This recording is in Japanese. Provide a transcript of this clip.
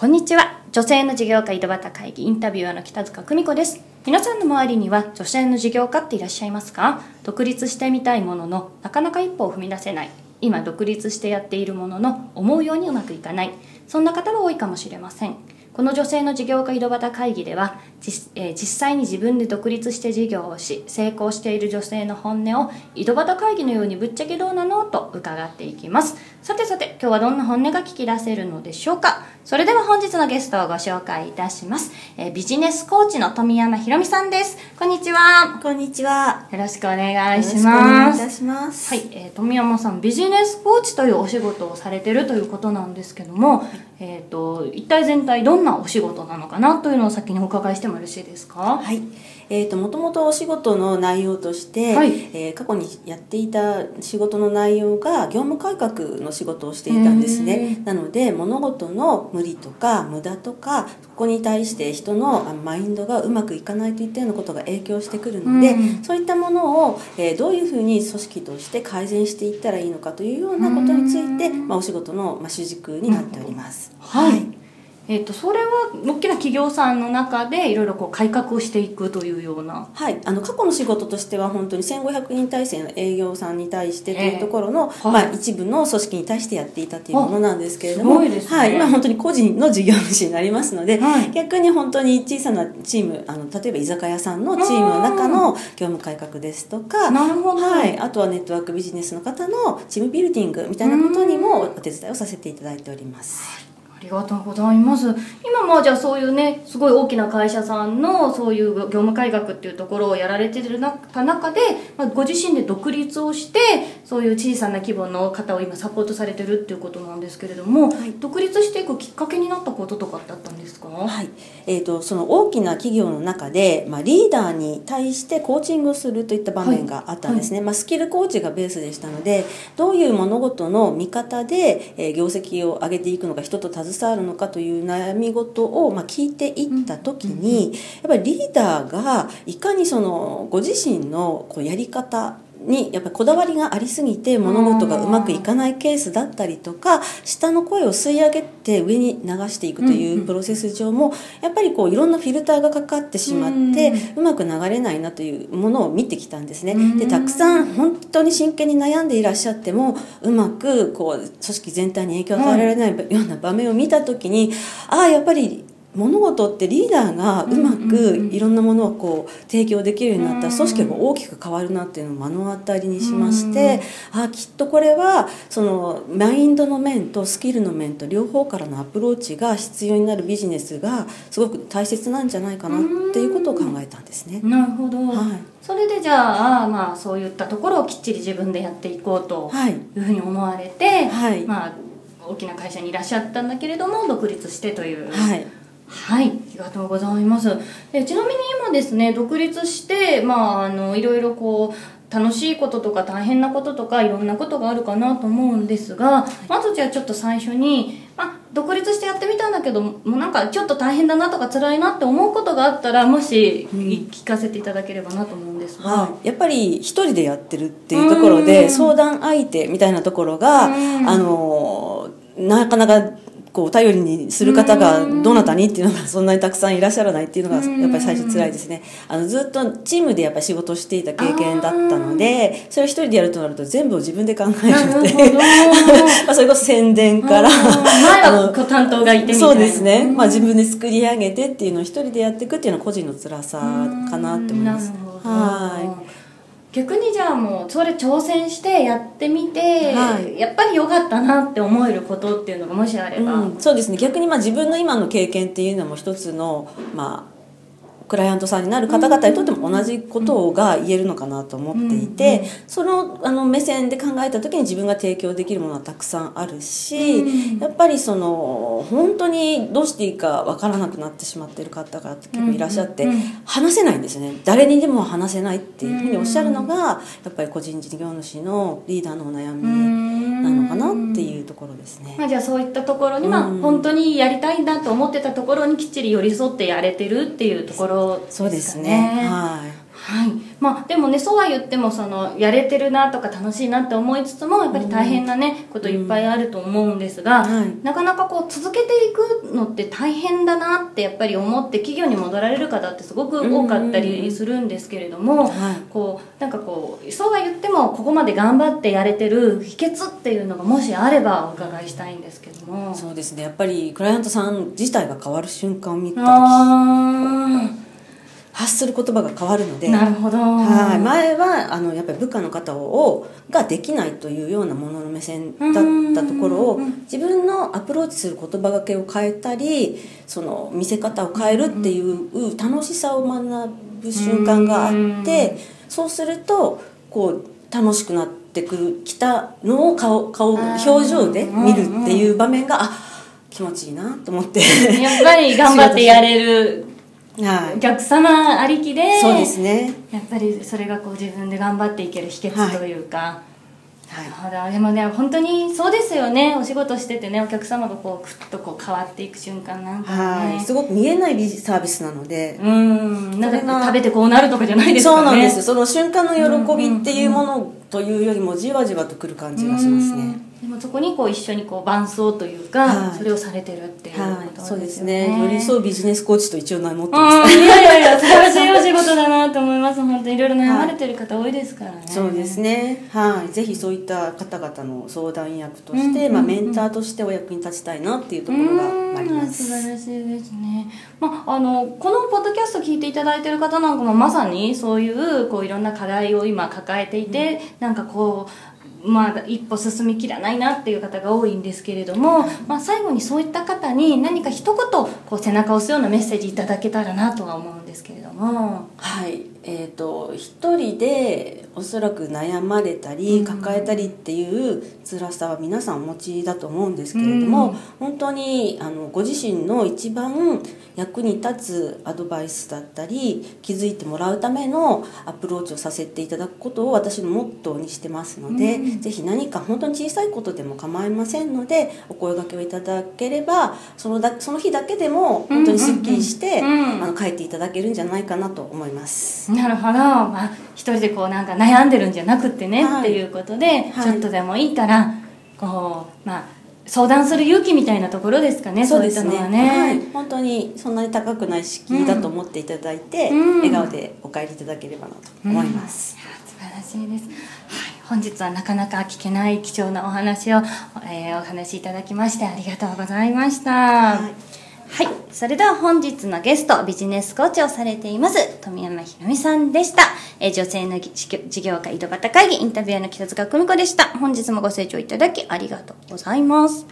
こんにちは。女性の事業家井戸端会議インタビュアーの北塚久美子です。皆さんの周りには女性の事業家っていらっしゃいますか？独立してみたいもののなかなか一歩を踏み出せない。今独立してやっているものの思うようにうまくいかない。そんな方が多いかもしれません。この女性の事業家井戸端会議では実,、えー、実際に自分で独立して事業をし成功している女性の本音を井戸端会議のようにぶっちゃけどうなのと伺っていきます。さてさて今日はどんな本音が聞き出せるのでしょうか。それでは本日のゲストをご紹介いたします、えー、ビジネスコーチの富山ひろみさんです。こんにちは。こんにちは。よろしくお願いします。いたします。はい、えー、富山さんビジネスコーチというお仕事をされてるということなんですけども、はい、えっ、ー、と一体全体どんなお仕事なのかなというのを先にお伺いしてもよろしいですか？はい。えーと、もともとお仕事の内容として、はい、えー、過去にやっていた仕事の内容が業務改革の仕事をしていたんですね。なので物事の無理とか無駄とかそこに対して人のマインドがうまくいかないといったようなことが影響してくるのでそういったものを、えー、どういうふうに組織として改善していったらいいのかというようなことについて、まあ、お仕事の、まあ、主軸になっております。はい。えーと、それは大きな企業さんの中でいろいろこう改革をしていくというような。はい。あの過去の仕事としては本当に1500人体制の営業さんに対してというところの、えー、まあ、一部の組織に対してやっていたというものなんですけれども、ね、はい、今本当に個人の事業主になりますので、はい、逆に本当に小さなチームあの例えば居酒屋さんのチームの中の業務改革ですとかなるほど、はい、あとはネットワークビジネスの方のチームビルディングみたいなことにもお手伝いをさせていただいております。ありがとうございます。今まあじゃあそういうねすごい大きな会社さんのそういう業務改革っていうところをやられてる中で、まあ、ご自身で独立をしてそういう小さな規模の方を今サポートされてるっていうことなんですけれども、はい、独立していくきっかけになったこととかってあったんですか？はい。えーと、その大きな企業の中で、まあ、リーダーに対してコーチングをするといった場面があったんですね、はい。はい、まあ、スキルコーチがベースでしたのでどういう物事の見方で、えー、業績を上げていくのか人と携わるのかという悩み事を、まあ、聞いていった時に、やっぱりリーダーがいかにそのご自身のこうやり方にやっぱりこだわりがありすぎて物事がうまくいかないケースだったりとか下の声を吸い上げて上に流していくというプロセス上もやっぱりこういろんなフィルターがかかってしまってうまく流れないなというものを見てきたんですね。でたくさん本当に真剣に悩んでいらっしゃってもうまくこう組織全体に影響を与えられないような場面を見た時にああやっぱり物事ってリーダーがうまくいろんなものをこう提供できるようになったら組織が大きく変わるなっていうのを目の当たりにしましてあきっとこれはそのマインドの面とスキルの面と両方からのアプローチが必要になるビジネスがすごく大切なんじゃないかなっていうことを考えたんですね。なるほど、はい、それでじゃあ、まあ、そういったところをきっちり自分でやっていこうというふうに思われて、はい、まあ、大きな会社にいらっしゃったんだけれども独立してという。はいはい、ありがとうございます。えちなみに今ですね、独立して、まあ、あの、いろいろこう、楽しいこととか大変なこととかいろんなことがあるかなと思うんですが、まずじゃあちょっと最初に、まあ、独立してやってみたんだけど、もうなんかちょっと大変だなとか辛いなって思うことがあったら、もし、聞かせていただければなと思うんですが。うん、やっぱり一人でやってるっていうところで、相談相手みたいなところが、あの、なかなかこう頼りにする方がどなたにっていうのがそんなにたくさんいらっしゃらないっていうのがやっぱり最初辛いですね。あのずっとチームでやっぱり仕事をしていた経験だったのでそれを一人でやるとなると全部を自分で考えるので まあそれこそ宣伝から前は担当がいてそうですね、まあ、自分で作り上げてっていうのを一人でやっていくっていうのは個人の辛さかなって思います。はい逆にじゃあもうそれ挑戦してやってみて、はい、やっぱり良かったなって思えることっていうのがもしあれば、うん、そうですね。逆にまあ自分の今の経験っていうのも一つのまあクライアントさんになる方々にとっても同じことが言えるのかなと思っていて、そのあの目線で考えた時に自分が提供できるものはたくさんあるし、やっぱりその本当にどうしていいか分からなくなってしまっている方が結構いらっしゃって、話せないんですね。誰にでも話せないっていうふうにおっしゃるのがやっぱり個人事業主のリーダーのお悩みなのかなっていうところですね。まあ、じゃあそういったところに、まあ、本当にやりたいんだと思ってたところにきっちり寄り添ってやれてるっていうところそうですね。はい。はいまあ、でもねそうは言ってもそのやれてるなとか楽しいなって思いつつもやっぱり大変なね、こといっぱいあると思うんですが、はい。なかなかこう続けていくのって大変だなってやっぱり思って企業に戻られる方ってすごく多かったりするんですけれども、はい。こうなんかこうそうは言ってもここまで頑張ってやれてる秘訣っていうのがもしあればお伺いしたいんですけども。そうですね。やっぱりクライアントさん自体が変わる瞬間を見た時あ発する言葉が変わるのでーなるほど。はい、前はあのやっぱり部下の方をができないというようなものの目線だったところを自分のアプローチする言葉がけを変えたりその見せ方を変えるっていう楽しさを学ぶ瞬間があってそうするとこう楽しくなってくるきたのを顔顔表情で見るっていう場面があ気持ちいいなと思って。やっぱり頑張ってやれるはい。お客様ありきでそうですね。やっぱりそれがこう自分で頑張っていける秘はい訣というか、はい。なるほど。でもね本当にそうですよね。お仕事しててねお客様がこうクッとこう変わっていく瞬間なんかね。はい、すごく見えないサービスなので、うん。なんか食べてこうなるとかじゃないですかね。そうなんですその瞬間の喜びっていうものというよりもじわじわとくる感じがしますね。うんでもそこにこう一緒にこう伴走というか、はい。それをされてるっていうことそうですね。寄り添うビジネスコーチと一応名乗ってうん。ます、いやいやいや素晴らしいお仕事だなと思います。本当にいろいろ悩まれてる方多いですからね、そうですね。はい。ぜひそういった方々の相談役として、うん。まあ、メンターとしてお役に立ちたいなっていうところがありまうん。素す晴らしいですね、まあ、あのこのポッドキャスト聞いていただいてる方なんかもまさにそういうこういろんな課題を今抱えていて、なんかこうまあ、一歩進みきらないなっていう方が多いんですけれども、まあ、最後にそういった方に何か一言こう背中を押すようなメッセージいただけたらなとは思うんですけれども。はい。えー、と一人でおそらく悩まれたり抱えたりっていう辛さは皆さんお持ちだと思うんですけれども、うん。本当にあのご自身の一番役に立つアドバイスだったり気づいてもらうためのアプローチをさせていただくことを私のモットーにしてますので、ぜひ何か本当に小さいことでも構いませんのでお声掛けをいただければそのだその日だけでも本当にすっきりして、うん。うんうんうん。あの帰っていただけるんじゃないかなと思います。なるほど、まあ、一人でこうなんか悩んでるんじゃなくってね、はい。っていうことで、はい。ちょっとでもいいからこうまあ相談する勇気みたいなところですかねそういったのはね、はい、本当にそんなに高くない敷居だと思っていただいて、うん。笑顔でお帰りいただければなと思います。いや素晴らしいです、はい、本日はなかなか聞けない貴重なお話を、えーお話しいただきましてありがとうございました。はいはい、それでは本日のゲストビジネスコーチをされています富山ひろみさんでした、え女性の事業事業家井戸端会議インタビュアーの北塚久美子でした。本日もご清聴いただきありがとうございます。